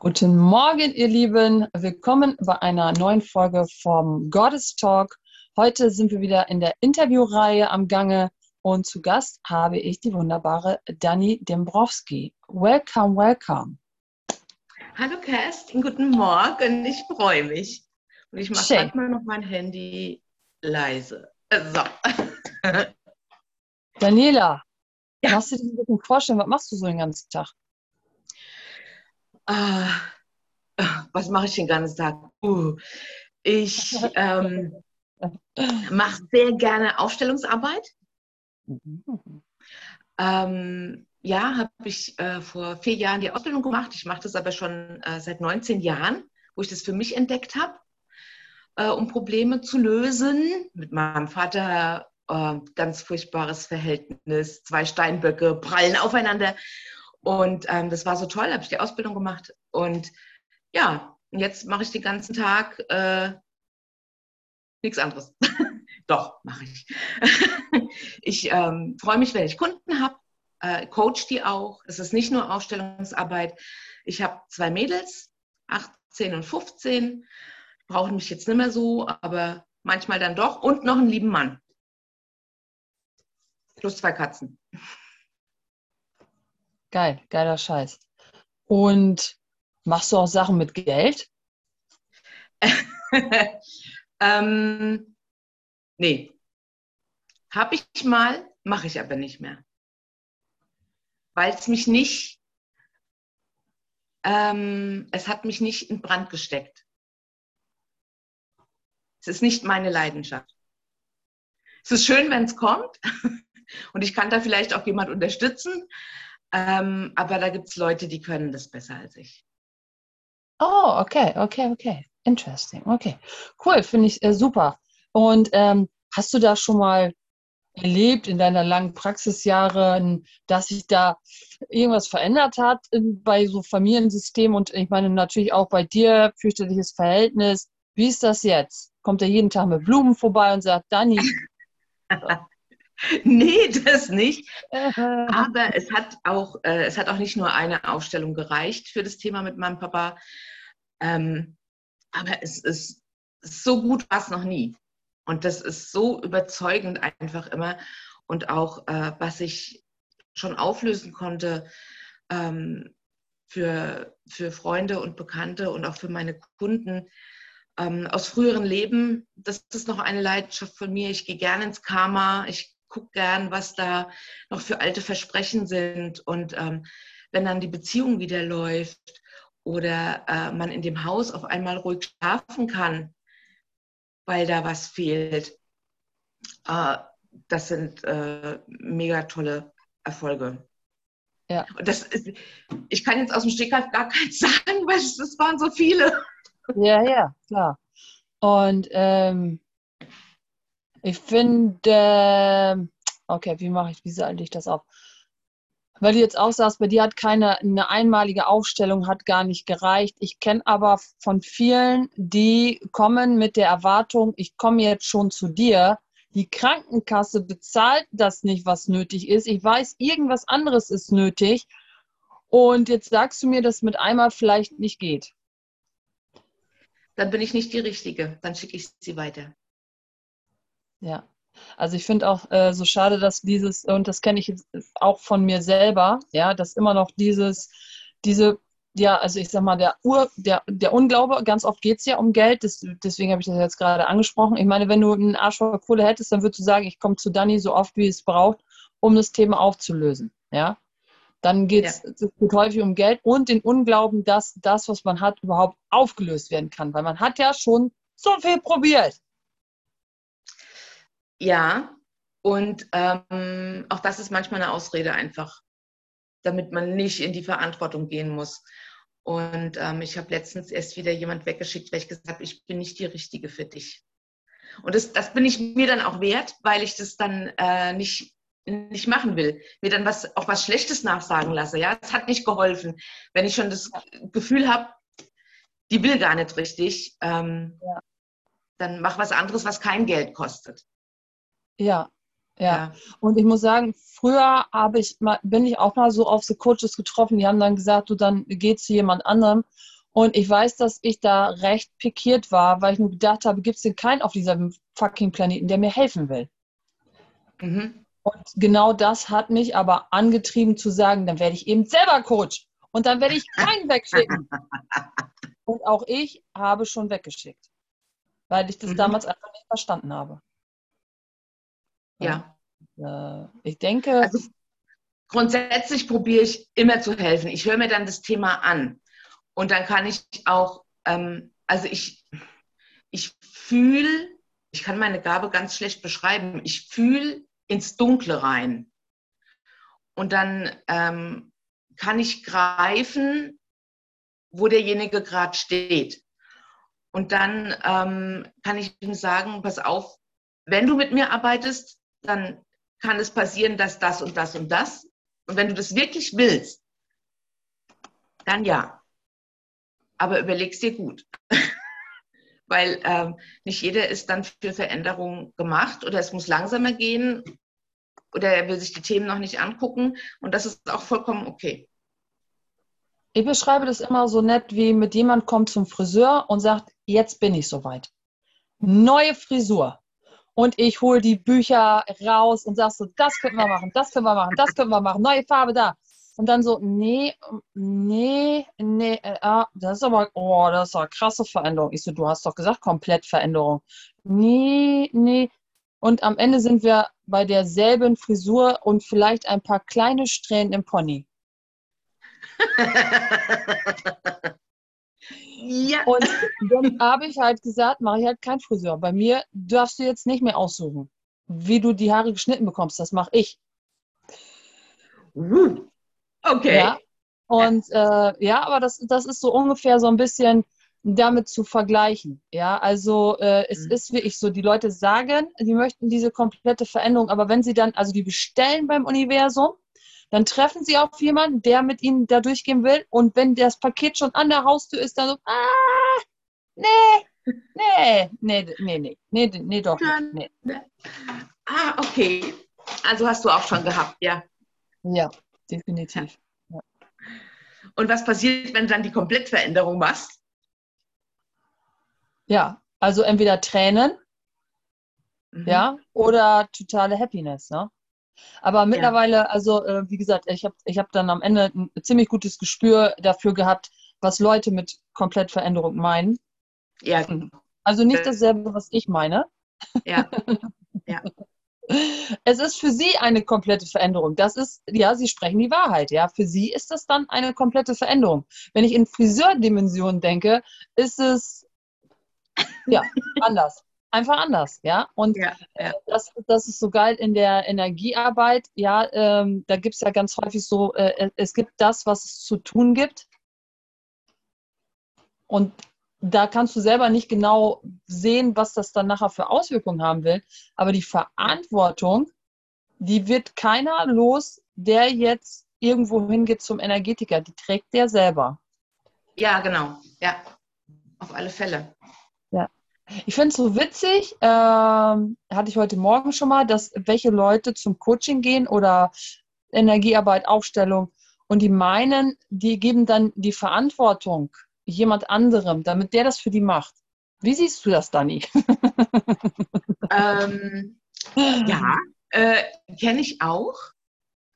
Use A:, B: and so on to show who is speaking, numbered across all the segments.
A: Guten Morgen, ihr Lieben. Willkommen bei einer neuen Folge vom Goddess Talk. Heute sind wir wieder in der Interviewreihe am Gange und zu Gast habe ich die wunderbare Dani Dembrowski. Welcome, welcome.
B: Hallo Kerstin, guten Morgen. Ich freue mich. Und ich mache gerade mal noch mein Handy leise. So.
A: Daniela, ja. kannst du dir ein bisschen vorstellen, was machst du so den ganzen Tag?
B: Ah, was mache ich den ganzen Tag? Uh, ich ähm, mache sehr gerne Aufstellungsarbeit. Ähm, ja, habe ich äh, vor vier Jahren die Ausbildung gemacht. Ich mache das aber schon äh, seit 19 Jahren, wo ich das für mich entdeckt habe, äh, um Probleme zu lösen. Mit meinem Vater äh, ganz furchtbares Verhältnis, zwei Steinböcke prallen aufeinander. Und ähm, das war so toll, habe ich die Ausbildung gemacht. Und ja, jetzt mache ich den ganzen Tag äh, nichts anderes. Doch, mache ich. ich ähm, freue mich, wenn ich Kunden habe, äh, coach die auch. Es ist nicht nur Ausstellungsarbeit. Ich habe zwei Mädels, 18 und 15, brauchen mich jetzt nicht mehr so, aber manchmal dann doch. Und noch einen lieben Mann. Plus zwei Katzen.
A: Geil, geiler Scheiß. Und machst du auch Sachen mit Geld?
B: ähm, nee. Habe ich mal, mache ich aber nicht mehr. Weil es mich nicht, ähm, es hat mich nicht in Brand gesteckt. Es ist nicht meine Leidenschaft. Es ist schön, wenn es kommt und ich kann da vielleicht auch jemand unterstützen, ähm, aber da gibt es Leute, die können das besser als ich.
A: Oh, okay, okay, okay. Interesting. Okay. Cool, finde ich äh, super. Und ähm, hast du da schon mal erlebt in deiner langen Praxisjahre, dass sich da irgendwas verändert hat bei so Familiensystemen und ich meine natürlich auch bei dir, fürchterliches Verhältnis. Wie ist das jetzt? Kommt er jeden Tag mit Blumen vorbei und sagt, Dani,
B: nee, das nicht. Aber es hat auch, äh, es hat auch nicht nur eine Aufstellung gereicht für das Thema mit meinem Papa. Ähm, aber es ist so gut war es noch nie. Und das ist so überzeugend einfach immer. Und auch, äh, was ich schon auflösen konnte ähm, für, für Freunde und Bekannte und auch für meine Kunden, ähm, aus früheren Leben, das ist noch eine Leidenschaft von mir. Ich gehe gerne ins Karma, ich gucke gern, was da noch für alte Versprechen sind. Und ähm, wenn dann die Beziehung wieder läuft oder äh, man in dem Haus auf einmal ruhig schlafen kann, weil da was fehlt, äh, das sind äh, mega tolle Erfolge. Ja. Und das ist, ich kann jetzt aus dem Stegreif gar keins sagen, weil es, waren so viele.
A: Ja, ja, klar. Und ähm, ich finde, okay, wie mache ich, wie salte ich das auf? Weil du jetzt auch sagst, bei dir hat keine eine einmalige Aufstellung hat gar nicht gereicht. Ich kenne aber von vielen, die kommen mit der Erwartung, ich komme jetzt schon zu dir. Die Krankenkasse bezahlt das nicht, was nötig ist. Ich weiß, irgendwas anderes ist nötig. Und jetzt sagst du mir, dass mit einmal vielleicht nicht geht.
B: Dann bin ich nicht die Richtige. Dann schicke ich sie weiter.
A: Ja. Also ich finde auch äh, so schade, dass dieses, und das kenne ich auch von mir selber, ja, dass immer noch dieses, diese, ja, also ich sag mal, der Ur, der, der Unglaube, ganz oft geht es ja um Geld, das, deswegen habe ich das jetzt gerade angesprochen. Ich meine, wenn du einen Arsch voll Kohle hättest, dann würdest du sagen, ich komme zu Dani so oft, wie es braucht, um das Thema aufzulösen. Ja. Dann geht es ja. häufig um Geld und den Unglauben, dass das, was man hat, überhaupt aufgelöst werden kann. Weil man hat ja schon so viel probiert.
B: Ja, und ähm, auch das ist manchmal eine Ausrede einfach, damit man nicht in die Verantwortung gehen muss. Und ähm, ich habe letztens erst wieder jemand weggeschickt, weil ich gesagt habe, ich bin nicht die Richtige für dich. Und das, das bin ich mir dann auch wert, weil ich das dann äh, nicht, nicht machen will. Mir dann was, auch was Schlechtes nachsagen lasse. Ja, es hat nicht geholfen. Wenn ich schon das Gefühl habe, die will gar nicht richtig, ähm, ja. dann mach was anderes, was kein Geld kostet.
A: Ja, Ja. ja. Und ich muss sagen, früher habe ich mal, bin ich auch mal so auf so Coaches getroffen, die haben dann gesagt, du dann geh zu jemand anderem. Und ich weiß, dass ich da recht pikiert war, weil ich nur gedacht habe, gibt es denn keinen auf diesem fucking Planeten, der mir helfen will? Mhm. Und genau das hat mich aber angetrieben zu sagen, dann werde ich eben selber Coach. Und dann werde ich keinen wegschicken. Und auch ich habe schon weggeschickt, weil ich das mhm. damals einfach nicht verstanden habe.
B: Ja.
A: ja. Äh, ich denke. Also,
B: grundsätzlich probiere ich immer zu helfen. Ich höre mir dann das Thema an. Und dann kann ich auch, ähm, also ich, ich fühle, ich kann meine Gabe ganz schlecht beschreiben, ich fühle ins Dunkle rein. Und dann ähm, kann ich greifen, wo derjenige gerade steht. Und dann ähm, kann ich ihm sagen, pass auf, wenn du mit mir arbeitest, dann kann es passieren, dass das und das und das. Und wenn du das wirklich willst, dann ja. Aber überleg's dir gut. Weil ähm, nicht jeder ist dann für Veränderungen gemacht oder es muss langsamer gehen oder er will sich die Themen noch nicht angucken. Und das ist auch vollkommen okay.
A: Ich beschreibe das immer so nett, wie mit jemand kommt zum Friseur und sagt, jetzt bin ich soweit. Neue Frisur und ich hole die Bücher raus und sag so, das können wir machen, das können wir machen, das können wir machen, neue Farbe da. Und dann so, nee, nee, nee, äh, ah, das ist aber, oh, das ist eine krasse Veränderung. Ich so, du hast doch gesagt, komplett Veränderung. Nee, nee. Und am Ende sind wir bei derselben Frisur und vielleicht ein paar kleine Strähnen im Pony. Ja. Und dann habe ich halt gesagt, mache ich halt keinen Friseur. Bei mir darfst du jetzt nicht mehr aussuchen, wie du die Haare geschnitten bekommst. Das mache ich.
B: Okay.
A: Ja. Und äh, ja, aber das, das ist so ungefähr so ein bisschen damit zu vergleichen. Ja, also äh, es mhm. ist wirklich so, die Leute sagen, sie möchten diese komplette Veränderung, aber wenn sie dann, also die bestellen beim Universum, dann treffen sie auf jemanden, der mit ihnen da durchgehen will. Und wenn das Paket schon an der Haustür ist, dann so, ah, nee, nee, nee, nee, nee, nee, nee, doch
B: nicht. Nee. Ne. Ah, okay. Also hast du auch schon gehabt, ja.
A: Ja, definitiv. Ja.
B: Und was passiert, wenn du dann die Komplettveränderung machst?
A: Ja, also entweder Tränen, mhm. ja, oder totale Happiness, ne? Aber mittlerweile, ja. also äh, wie gesagt, ich habe ich hab dann am Ende ein ziemlich gutes Gespür dafür gehabt, was Leute mit Komplettveränderung meinen.
B: Ja.
A: Also nicht dasselbe, was ich meine.
B: Ja. ja.
A: Es ist für sie eine komplette Veränderung. Das ist, ja, sie sprechen die Wahrheit. Ja, für sie ist das dann eine komplette Veränderung. Wenn ich in Friseurdimensionen denke, ist es ja anders einfach anders, ja. Und ja, ja. Das, das ist so geil in der Energiearbeit, ja, ähm, da gibt es ja ganz häufig so, äh, es gibt das, was es zu tun gibt. Und da kannst du selber nicht genau sehen, was das dann nachher für Auswirkungen haben will. Aber die Verantwortung, die wird keiner los, der jetzt irgendwo hingeht zum Energetiker. Die trägt der selber.
B: Ja, genau. Ja, auf alle Fälle.
A: Ich finde es so witzig, ähm, hatte ich heute Morgen schon mal, dass welche Leute zum Coaching gehen oder Energiearbeit, Aufstellung und die meinen, die geben dann die Verantwortung jemand anderem, damit der das für die macht. Wie siehst du das, Dani?
B: ähm, ja, äh, kenne ich auch.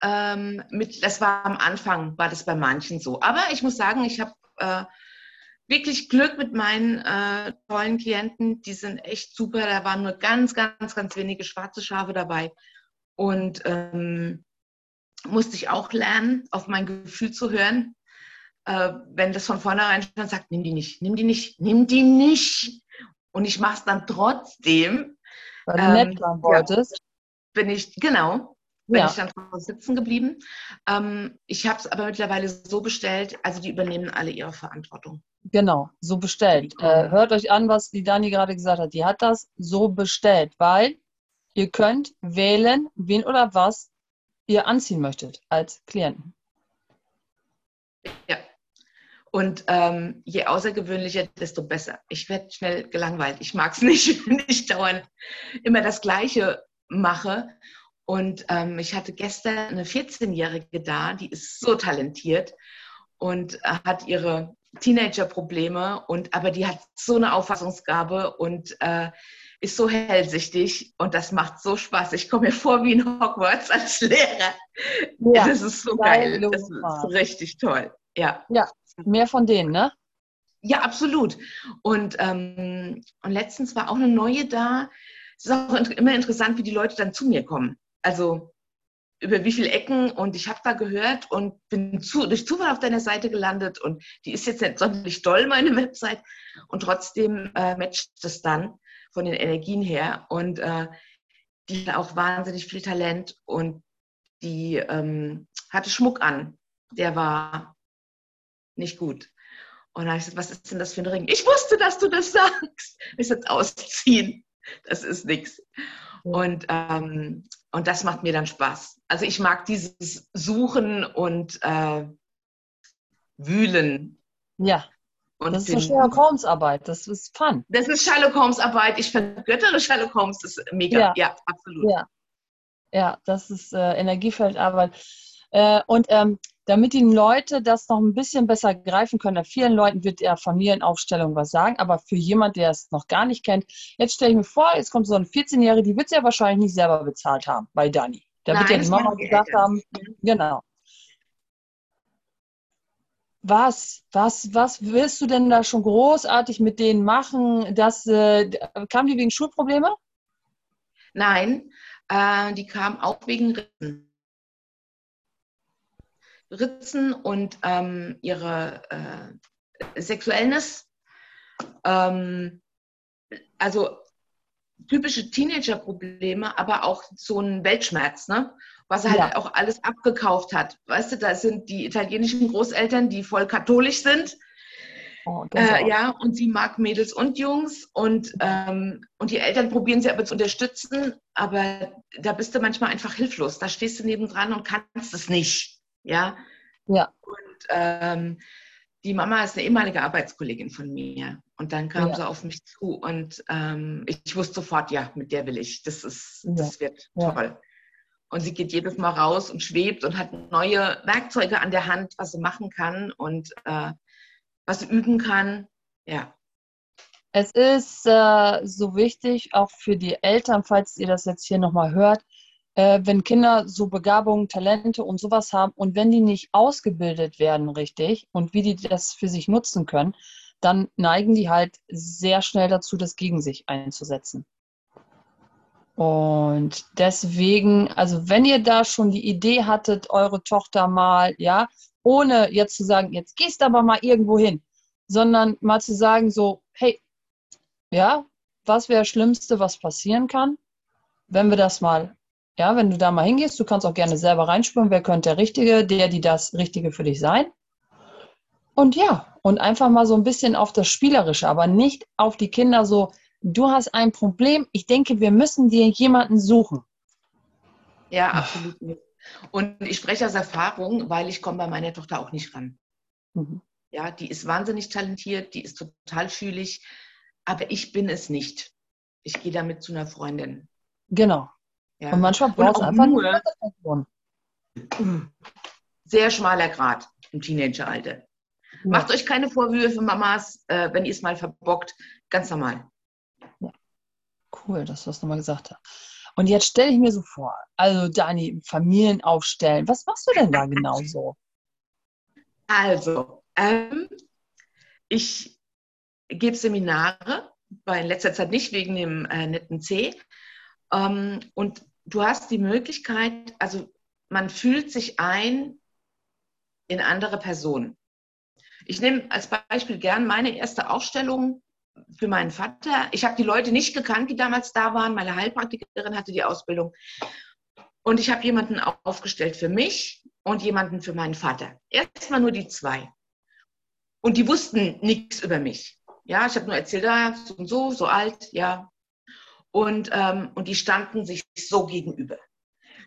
B: Ähm, mit, das war am Anfang, war das bei manchen so. Aber ich muss sagen, ich habe äh, wirklich Glück mit meinen äh, tollen Klienten. Die sind echt super. Da waren nur ganz, ganz, ganz wenige schwarze Schafe dabei. Und ähm, musste ich auch lernen, auf mein Gefühl zu hören. Äh, wenn das von vornherein schon sagt, nimm die nicht, nimm die nicht, nimm die nicht. Und ich mache es dann trotzdem.
A: Weil du ähm, nett sein wolltest. Ja,
B: bin ich, genau, bin ja. ich dann sitzen geblieben. Ähm, ich habe es aber mittlerweile so bestellt, also die übernehmen alle ihre Verantwortung.
A: Genau, so bestellt. Äh, hört euch an, was die Dani gerade gesagt hat. Die hat das so bestellt, weil ihr könnt wählen, wen oder was ihr anziehen möchtet als Klienten.
B: Ja. Und ähm, je außergewöhnlicher, desto besser. Ich werde schnell gelangweilt. Ich mag es nicht, wenn ich dauernd immer das Gleiche mache. Und ähm, ich hatte gestern eine 14-Jährige da, die ist so talentiert und äh, hat ihre Teenager-Probleme und aber die hat so eine Auffassungsgabe und äh, ist so hellsichtig und das macht so Spaß. Ich komme mir vor wie in Hogwarts als Lehrer. Ja, das ist so geil. Das ist richtig toll. Ja.
A: Ja, mehr von denen, ne?
B: Ja, absolut. Und, ähm, und letztens war auch eine neue da. Es ist auch immer interessant, wie die Leute dann zu mir kommen. Also über wie viele Ecken und ich habe da gehört und bin zu, durch Zufall auf deiner Seite gelandet und die ist jetzt nicht sonderlich doll, meine Website und trotzdem äh, matcht es dann von den Energien her und äh, die hat auch wahnsinnig viel Talent und die ähm, hatte Schmuck an, der war nicht gut. Und dann habe ich gesagt, was ist denn das für ein Ring? Ich wusste, dass du das sagst. Ich jetzt ausziehen. Das ist nichts. Und, ähm, und das macht mir dann Spaß. Also ich mag dieses Suchen und äh, Wühlen.
A: Ja. Und das ist Sherlock Holmes Arbeit. Das ist fun.
B: Das ist Sherlock Holmes Arbeit. Ich vergöttere Sherlock Holmes. Das ist mega. Ja, ja absolut.
A: Ja. ja, das ist äh, Energiefeldarbeit. Äh, und ähm, damit die Leute das noch ein bisschen besser greifen können, vielen Leuten wird ja Familienaufstellung was sagen, aber für jemand, der es noch gar nicht kennt, jetzt stelle ich mir vor, jetzt kommt so eine 14-Jährige, die wird es ja wahrscheinlich nicht selber bezahlt haben bei Dani. Da wird ja die Mama gesagt haben, genau. Was, was, was willst du denn da schon großartig mit denen machen? Das, äh, kamen die wegen Schulprobleme?
B: Nein, äh, die kamen auch wegen Rissen. Ritzen und ähm, ihre äh, Sexuellness. Ähm, also typische Teenager-Probleme, aber auch so ein Weltschmerz, ne? was er halt ja. auch alles abgekauft hat. Weißt du, da sind die italienischen Großeltern, die voll katholisch sind. Oh, äh, ja, und sie mag Mädels und Jungs und, ähm, und die Eltern probieren sie aber zu unterstützen, aber da bist du manchmal einfach hilflos. Da stehst du nebendran und kannst es nicht. Ja.
A: Ja.
B: Und ähm, die Mama ist eine ehemalige Arbeitskollegin von mir. Und dann kam ja. sie auf mich zu und ähm, ich wusste sofort, ja, mit der will ich. Das ist, ja. das wird ja. toll. Und sie geht jedes Mal raus und schwebt und hat neue Werkzeuge an der Hand, was sie machen kann und äh, was sie üben kann. Ja.
A: Es ist äh, so wichtig, auch für die Eltern, falls ihr das jetzt hier nochmal hört, äh, wenn Kinder so Begabungen, Talente und sowas haben und wenn die nicht ausgebildet werden richtig und wie die das für sich nutzen können, dann neigen die halt sehr schnell dazu, das gegen sich einzusetzen. Und deswegen, also wenn ihr da schon die Idee hattet, eure Tochter mal, ja, ohne jetzt zu sagen, jetzt gehst du aber mal irgendwo hin, sondern mal zu sagen so, hey, ja, was wäre das Schlimmste, was passieren kann, wenn wir das mal ja, wenn du da mal hingehst, du kannst auch gerne selber reinspüren, wer könnte der Richtige, der, die das Richtige für dich sein. Und ja, und einfach mal so ein bisschen auf das Spielerische, aber nicht auf die Kinder so, du hast ein Problem, ich denke, wir müssen dir jemanden suchen.
B: Ja, absolut Und ich spreche aus Erfahrung, weil ich komme bei meiner Tochter auch nicht ran. Mhm. Ja, die ist wahnsinnig talentiert, die ist total fühlig, aber ich bin es nicht. Ich gehe damit zu einer Freundin.
A: Genau. Ja. Und manchmal braucht es einfach nur eine
B: Sehr schmaler Grad im Teenageralter. Ja. Macht euch keine Vorwürfe, Mamas, äh, wenn ihr es mal verbockt. Ganz normal.
A: Ja. Cool, dass du das nochmal gesagt hast. Und jetzt stelle ich mir so vor, also Dani, Familien aufstellen. Was machst du denn da genau so?
B: Also, ähm, ich gebe Seminare, bei in letzter Zeit nicht wegen dem äh, netten C. Ähm, und du hast die Möglichkeit, also man fühlt sich ein in andere Personen. Ich nehme als Beispiel gern meine erste Ausstellung für meinen Vater. Ich habe die Leute nicht gekannt, die damals da waren. Meine Heilpraktikerin hatte die Ausbildung. Und ich habe jemanden aufgestellt für mich und jemanden für meinen Vater. Erstmal nur die zwei. Und die wussten nichts über mich. Ja, ich habe nur erzählt, ja, so und so, so alt, ja, und, ähm, und die standen sich so gegenüber.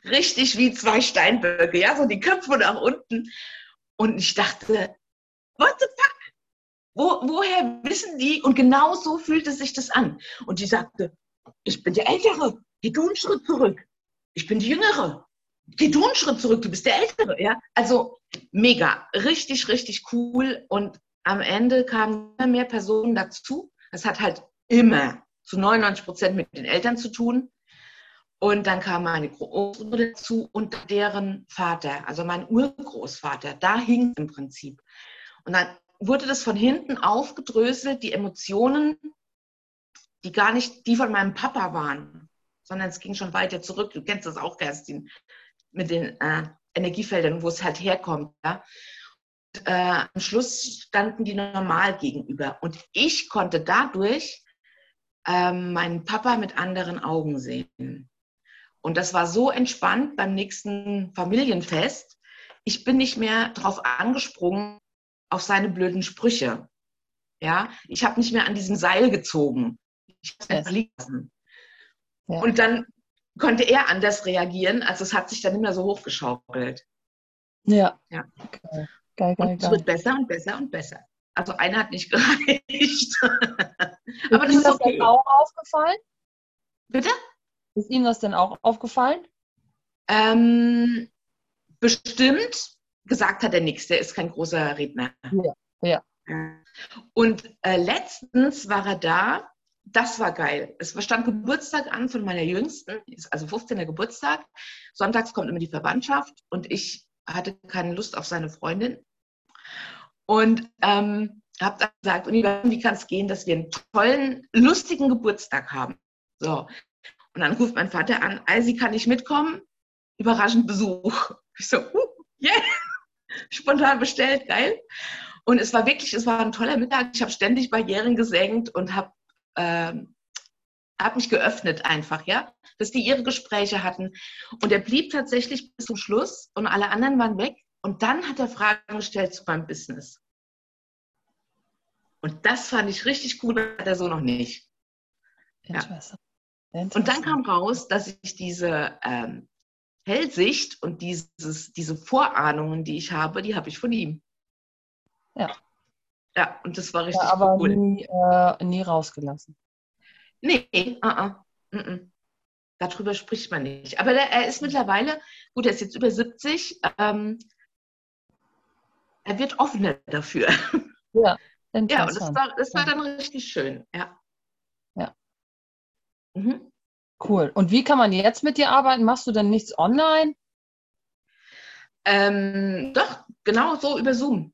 B: Richtig wie zwei Steinböcke, ja, so die Köpfe nach unten. Und ich dachte, what the fuck? Wo, woher wissen die? Und genau so fühlte sich das an. Und die sagte, ich bin der Ältere, geh du einen Schritt zurück. ich bin die Jüngere. Geh du einen Schritt zurück, du bist der Ältere. Ja? Also mega, richtig, richtig cool. Und am Ende kamen immer mehr Personen dazu. Das hat halt immer zu 99 Prozent mit den Eltern zu tun. Und dann kam meine Großmutter dazu und deren Vater, also mein Urgroßvater. Da hing im Prinzip. Und dann wurde das von hinten aufgedröselt, die Emotionen, die gar nicht die von meinem Papa waren, sondern es ging schon weiter zurück. Du kennst das auch, Kerstin, mit den äh, Energiefeldern, wo es halt herkommt. Ja? Und, äh, am Schluss standen die normal gegenüber. Und ich konnte dadurch äh, meinen Papa mit anderen Augen sehen. Und das war so entspannt beim nächsten Familienfest. Ich bin nicht mehr drauf angesprungen, auf seine blöden Sprüche. Ja, ich habe nicht mehr an diesem Seil gezogen. Ich habe es liegen lassen. Ja. Und dann konnte er anders reagieren, also es hat sich dann immer so hochgeschaukelt.
A: Ja.
B: ja. Geil, geil, geil. Und es wird besser und besser und besser. Also einer hat nicht gereicht.
A: Aber das ist, das okay. auch aufgefallen?
B: Bitte?
A: Ist Ihnen das denn auch aufgefallen?
B: Ähm, bestimmt. Gesagt hat er nichts. Der ist kein großer Redner.
A: Ja. ja.
B: Und äh, letztens war er da das war geil. Es stand Geburtstag an von meiner Jüngsten, also 15. Geburtstag. Sonntags kommt immer die Verwandtschaft und ich hatte keine Lust auf seine Freundin. Und ähm, habe dann gesagt, wie kann es gehen, dass wir einen tollen, lustigen Geburtstag haben? So. Und dann ruft mein Vater an, Eisi, kann ich mitkommen? Überraschend Besuch. Ich so, uh, yeah, spontan bestellt, geil. Und es war wirklich, es war ein toller Mittag. Ich habe ständig Barrieren gesenkt und habe ähm, habe mich geöffnet einfach, ja, dass die ihre Gespräche hatten. Und er blieb tatsächlich bis zum Schluss und alle anderen waren weg. Und dann hat er Fragen gestellt zu meinem Business. Und das fand ich richtig cool, hat er so noch nicht. Ja. Und dann kam raus, dass ich diese ähm, Hellsicht und dieses, diese Vorahnungen, die ich habe, die habe ich von ihm.
A: Ja.
B: Ja, und das war richtig ja,
A: aber cool. Nie, äh, nie rausgelassen.
B: Nee, uh -uh. Mm -mm. darüber spricht man nicht. Aber der, er ist mittlerweile, gut, er ist jetzt über 70, ähm, er wird offener dafür.
A: Ja.
B: Ja, und das war, das war dann richtig schön, ja.
A: Ja. Mhm. Cool. Und wie kann man jetzt mit dir arbeiten? Machst du denn nichts online?
B: Ähm, doch, genau so über Zoom.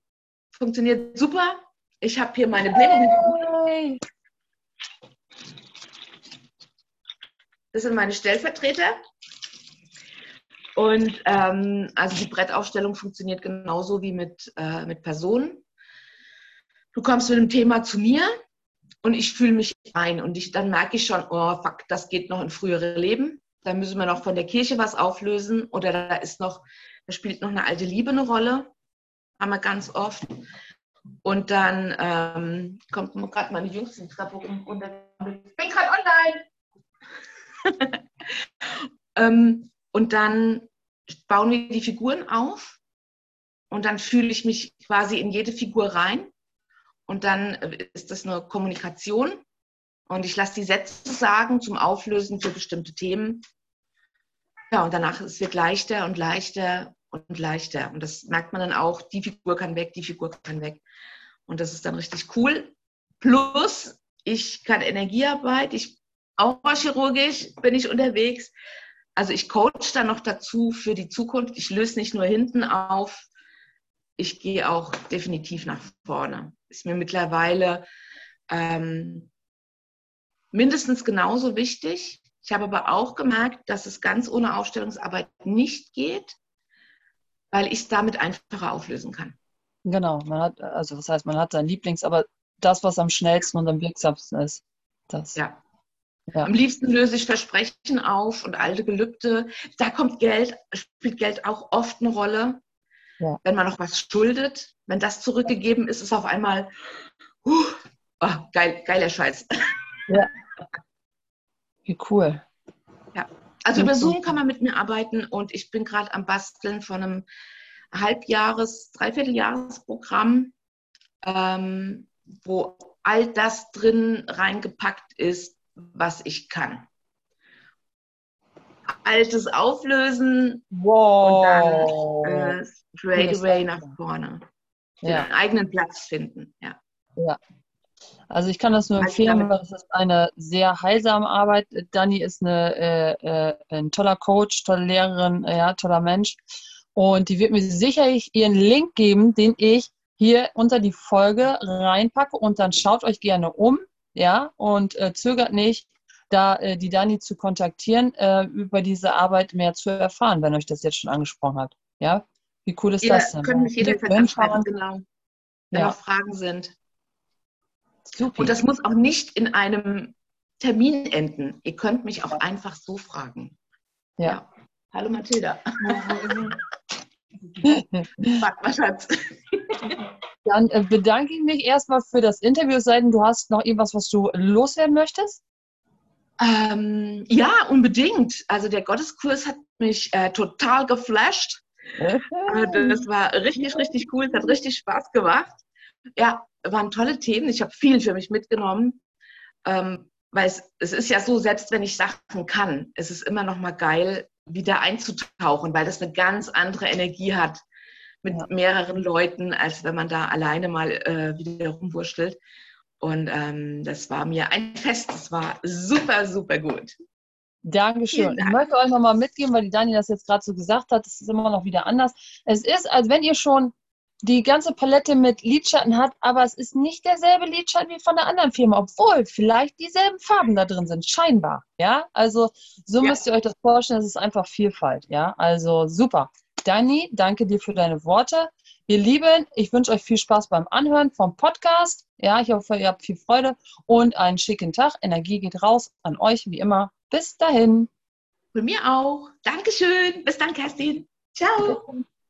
B: Funktioniert super. Ich habe hier meine Pläne. Das sind meine Stellvertreter. Und ähm, also die Brettaufstellung funktioniert genauso wie mit, äh, mit Personen. Du kommst mit einem Thema zu mir und ich fühle mich ein und ich, dann merke ich schon, oh fuck, das geht noch in frühere Leben. Da müssen wir noch von der Kirche was auflösen oder da ist noch, da spielt noch eine alte Liebe eine Rolle. Haben wir ganz oft. Und dann ähm, kommt gerade meine jüngste Treppe runter. Ich bin gerade online. ähm, und dann bauen wir die Figuren auf. Und dann fühle ich mich quasi in jede Figur rein. Und dann ist das eine Kommunikation. Und ich lasse die Sätze sagen zum Auflösen für bestimmte Themen. Ja, und danach es wird leichter und leichter und leichter. Und das merkt man dann auch, die Figur kann weg, die Figur kann weg. Und das ist dann richtig cool. Plus, ich kann Energiearbeit, ich auch chirurgisch bin ich unterwegs. Also ich coach dann noch dazu für die Zukunft. Ich löse nicht nur hinten auf, ich gehe auch definitiv nach vorne. Ist mir mittlerweile ähm, mindestens genauso wichtig. Ich habe aber auch gemerkt, dass es ganz ohne Aufstellungsarbeit nicht geht, weil ich es damit einfacher auflösen kann.
A: Genau, man hat, also was heißt, man hat sein Lieblings, aber das, was am schnellsten und am wirksamsten ist. Das.
B: Ja. ja. Am liebsten löse ich Versprechen auf und alte Gelübde. Da kommt Geld, spielt Geld auch oft eine Rolle. Ja. Wenn man noch was schuldet, wenn das zurückgegeben ist, ist auf einmal uh, oh, geil, geiler Scheiß.
A: Ja. Wie cool.
B: Ja. Also über Zoom kann man mit mir arbeiten und ich bin gerade am Basteln von einem Halbjahres-, Dreivierteljahresprogramm, ähm, wo all das drin reingepackt ist, was ich kann. Altes auflösen
A: Wow.
B: und dann äh, straight away nach vorne.
A: Ja.
B: Den eigenen Platz finden. Ja.
A: Ja. Also ich kann das nur empfehlen, weil es ist eine sehr heilsame Arbeit. Dani ist eine, äh, äh, ein toller Coach, tolle Lehrerin, äh, ja, toller Mensch. Und die wird mir sicherlich ihren Link geben, den ich hier unter die Folge reinpacke. Und dann schaut euch gerne um, ja, und äh, zögert nicht, da äh, die Dani zu kontaktieren, äh, über diese Arbeit mehr zu erfahren, wenn euch das jetzt schon angesprochen hat. Ja, wie cool ist
B: Ihr
A: das denn?
B: könnt mich jederzeit
A: Wenn
B: anschreiben, genau. Wenn
A: Ja.
B: noch Fragen sind.
A: Super.
B: Und das muss auch nicht in einem Termin enden. Ihr könnt mich auch einfach so fragen.
A: Ja.
B: Hallo Mathilda. Frag mal, Schatz.
A: Dann äh, bedanke ich mich erstmal für das Interview, es sei denn, du hast noch irgendwas, was du loswerden möchtest.
B: Ähm, ja, unbedingt. Also der Gotteskurs hat mich äh, total geflasht. Äh, Das war richtig, richtig cool. Es hat richtig Spaß gemacht. Ja, waren tolle Themen. Ich habe viel für mich mitgenommen. Ähm, weil es, es ist ja so, selbst wenn ich Sachen kann, es ist immer noch mal geil, wieder einzutauchen, weil das eine ganz andere Energie hat mit
A: Ja.
B: mehreren Leuten, als wenn man da alleine mal äh, wieder rumwurschtelt. Und ähm, das war mir ein Fest. Es war super, super gut.
A: Dankeschön.
B: Vielen
A: Ich
B: Dank.
A: möchte euch nochmal mitgeben, weil die Dani das jetzt gerade so gesagt hat, es ist immer noch wieder anders. Es ist, als wenn ihr schon die ganze Palette mit Lidschatten habt, aber es ist nicht derselbe Lidschatten wie von der anderen Firma, obwohl vielleicht dieselben Farben da drin sind, scheinbar. Ja, also so
B: Ja.
A: müsst ihr euch das vorstellen, es ist einfach Vielfalt. Ja, also super. Dani, danke dir für deine Worte. Ihr Lieben, ich wünsche euch viel Spaß beim Anhören vom Podcast. Ja, ich hoffe, ihr habt viel Freude und einen schicken Tag. Energie geht raus an euch wie immer. Bis dahin.
B: Von mir auch. Dankeschön. Bis dann, Kerstin. Ciao.